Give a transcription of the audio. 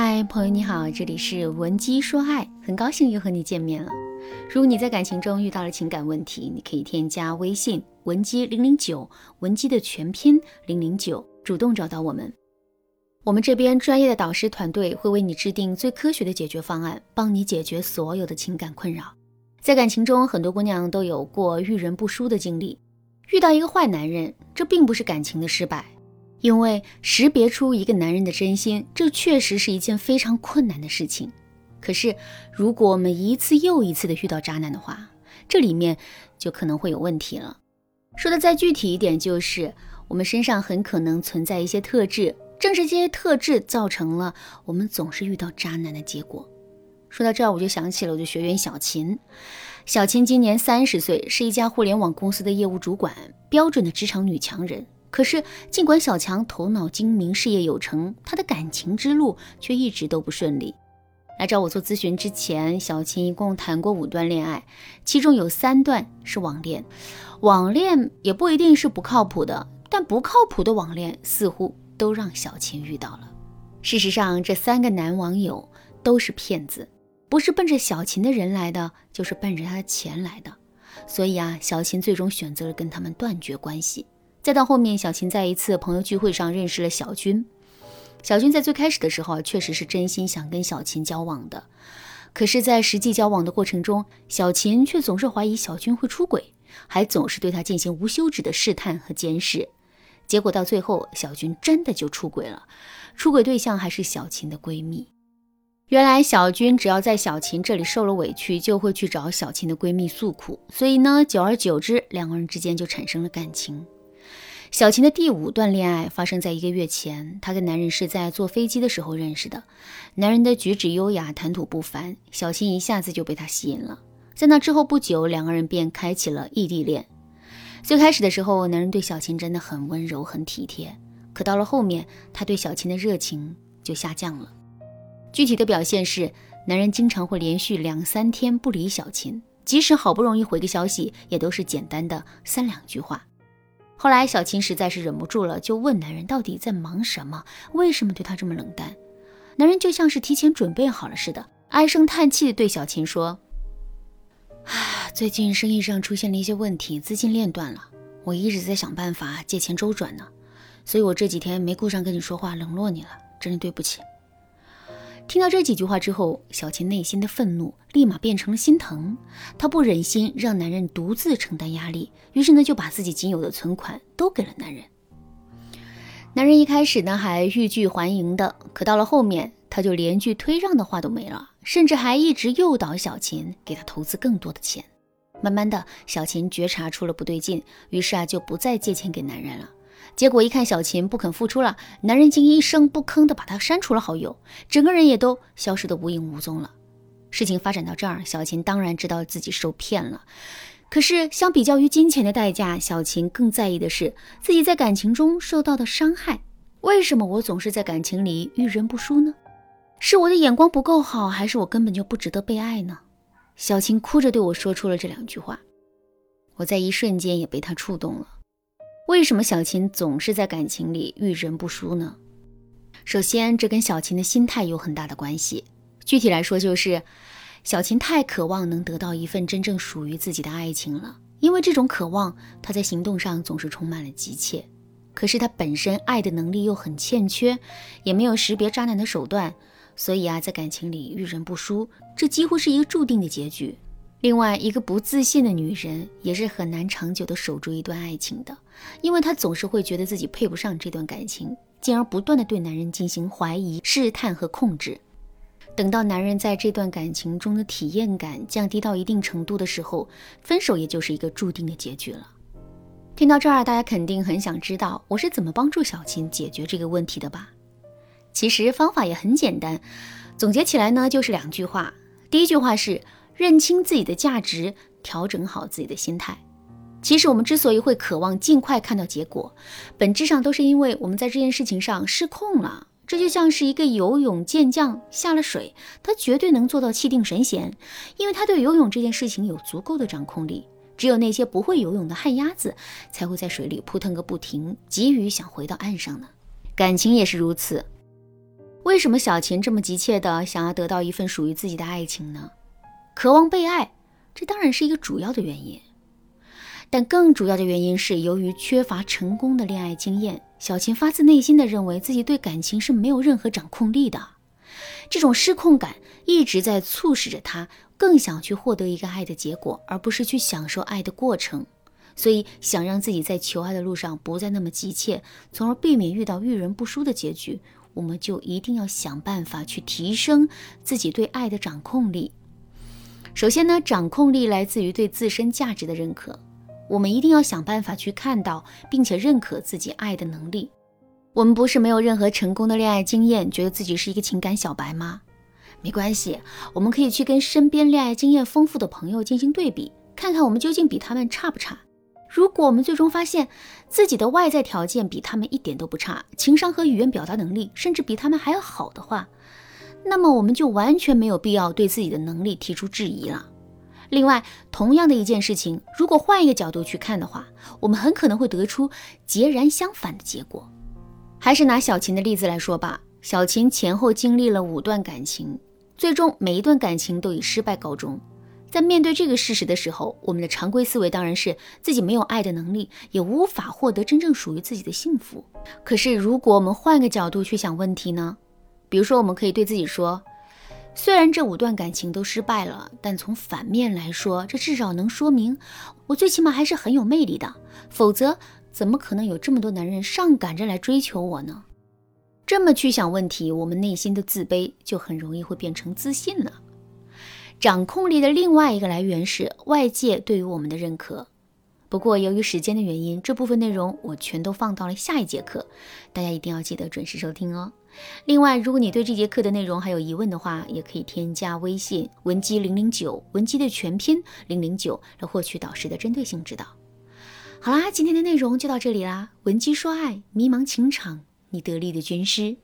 嗨，朋友你好，这里是文姬说爱，很高兴又和你见面了。如果你在感情中遇到了情感问题，你可以添加微信文姬零零九，文姬的全拼零零九，主动找到我们。我们这边专业的导师团队会为你制定最科学的解决方案，帮你解决所有的情感困扰。在感情中，很多姑娘都有过遇人不淑的经历，遇到一个坏男人，这并不是感情的失败。因为识别出一个男人的真心，这确实是一件非常困难的事情。可是，如果我们一次又一次的遇到渣男的话，这里面就可能会有问题了。说的再具体一点，就是我们身上很可能存在一些特质，正是这些特质造成了我们总是遇到渣男的结果。说到这儿，我就想起了我的学员小琴。小琴今年三十岁，是一家互联网公司的业务主管，标准的职场女强人。可是，尽管小强头脑精明、事业有成，他的感情之路却一直都不顺利。来找我做咨询之前，小琴一共谈过五段恋爱，其中有三段是网恋。网恋也不一定是不靠谱的，但不靠谱的网恋似乎都让小琴遇到了。事实上，这三个男网友都是骗子，不是奔着小琴的人来的，就是奔着他的钱来的。所以啊，小琴最终选择了跟他们断绝关系。再到后面，小琴在一次朋友聚会上认识了小军。小军在最开始的时候，确实是真心想跟小琴交往的。可是，在实际交往的过程中，小琴却总是怀疑小军会出轨，还总是对他进行无休止的试探和监视。结果到最后，小军真的就出轨了。出轨对象还是小琴的闺蜜。原来，小军只要在小琴这里受了委屈，就会去找小琴的闺蜜诉苦。所以呢，久而久之，两个人之间就产生了感情。小琴的第五段恋爱发生在一个月前，她跟男人是在坐飞机的时候认识的。男人的举止优雅，谈吐不凡，小琴一下子就被他吸引了。在那之后不久，两个人便开启了异地恋。最开始的时候，男人对小琴真的很温柔、很体贴，可到了后面，他对小琴的热情就下降了。具体的表现是，男人经常会连续两三天不理小琴，即使好不容易回个消息，也都是简单的三两句话。后来，小琴实在是忍不住了，就问男人到底在忙什么，为什么对她这么冷淡。男人就像是提前准备好了似的，唉声叹气地对小琴说：“唉，最近生意上出现了一些问题，资金链断了，我一直在想办法借钱周转呢，所以我这几天没顾上跟你说话，冷落你了，真的对不起。”听到这几句话之后，小琴内心的愤怒立马变成了心疼。她不忍心让男人独自承担压力，于是呢就把自己仅有的存款都给了男人。男人一开始呢还欲拒还迎的，可到了后面，他就连句推让的话都没了，甚至还一直诱导小琴给他投资更多的钱。慢慢的，小琴觉察出了不对劲，于是啊就不再借钱给男人了。结果一看小琴不肯付出了，男人竟一声不吭的把她删除了好友，整个人也都消失的无影无踪了。事情发展到这儿，小琴当然知道自己受骗了。可是相比较于金钱的代价，小琴更在意的是自己在感情中受到的伤害。为什么我总是在感情里遇人不淑呢？是我的眼光不够好，还是我根本就不值得被爱呢？小琴哭着对我说出了这两句话，我在一瞬间也被她触动了。为什么小琴总是在感情里遇人不淑呢？首先，这跟小琴的心态有很大的关系。具体来说，就是小琴太渴望能得到一份真正属于自己的爱情了，因为这种渴望，她在行动上总是充满了急切。可是她本身爱的能力又很欠缺，也没有识别渣男的手段，所以啊，在感情里遇人不淑，这几乎是一个注定的结局。另外一个不自信的女人也是很难长久的守住一段爱情的，因为她总是会觉得自己配不上这段感情，进而不断的对男人进行怀疑、试探和控制。等到男人在这段感情中的体验感降低到一定程度的时候，分手也就是一个注定的结局了。听到这儿，大家肯定很想知道我是怎么帮助小琴解决这个问题的吧？其实方法也很简单，总结起来呢就是两句话。第一句话是。认清自己的价值，调整好自己的心态。其实我们之所以会渴望尽快看到结果，本质上都是因为我们在这件事情上失控了。这就像是一个游泳健将下了水，他绝对能做到气定神闲，因为他对游泳这件事情有足够的掌控力。只有那些不会游泳的旱鸭子，才会在水里扑腾个不停，急于想回到岸上呢。感情也是如此。为什么小琴这么急切的想要得到一份属于自己的爱情呢？渴望被爱，这当然是一个主要的原因。但更主要的原因是，由于缺乏成功的恋爱经验，小琴发自内心的认为自己对感情是没有任何掌控力的。这种失控感一直在促使着她更想去获得一个爱的结果，而不是去享受爱的过程。所以，想让自己在求爱的路上不再那么急切，从而避免遇到遇人不淑的结局，我们就一定要想办法去提升自己对爱的掌控力。首先呢，掌控力来自于对自身价值的认可。我们一定要想办法去看到并且认可自己爱的能力。我们不是没有任何成功的恋爱经验，觉得自己是一个情感小白吗？没关系，我们可以去跟身边恋爱经验丰富的朋友进行对比，看看我们究竟比他们差不差。如果我们最终发现自己的外在条件比他们一点都不差，情商和语言表达能力甚至比他们还要好的话，那么我们就完全没有必要对自己的能力提出质疑了。另外，同样的一件事情，如果换一个角度去看的话，我们很可能会得出截然相反的结果。还是拿小琴的例子来说吧，小琴前后经历了五段感情，最终每一段感情都以失败告终。在面对这个事实的时候，我们的常规思维当然是自己没有爱的能力，也无法获得真正属于自己的幸福。可是，如果我们换个角度去想问题呢？比如说，我们可以对自己说。虽然这五段感情都失败了，但从反面来说，这至少能说明我最起码还是很有魅力的。否则，怎么可能有这么多男人上赶着来追求我呢？这么去想问题，我们内心的自卑就很容易会变成自信了。掌控力的另外一个来源是外界对于我们的认可。不过，由于时间的原因，这部分内容我全都放到了下一节课，大家一定要记得准时收听哦。另外，如果你对这节课的内容还有疑问的话，也可以添加微信文姬零零九，文姬的全拼零零九，来获取导师的针对性指导。好啦，今天的内容就到这里啦。文姬说爱，迷茫情场，你得力的军师。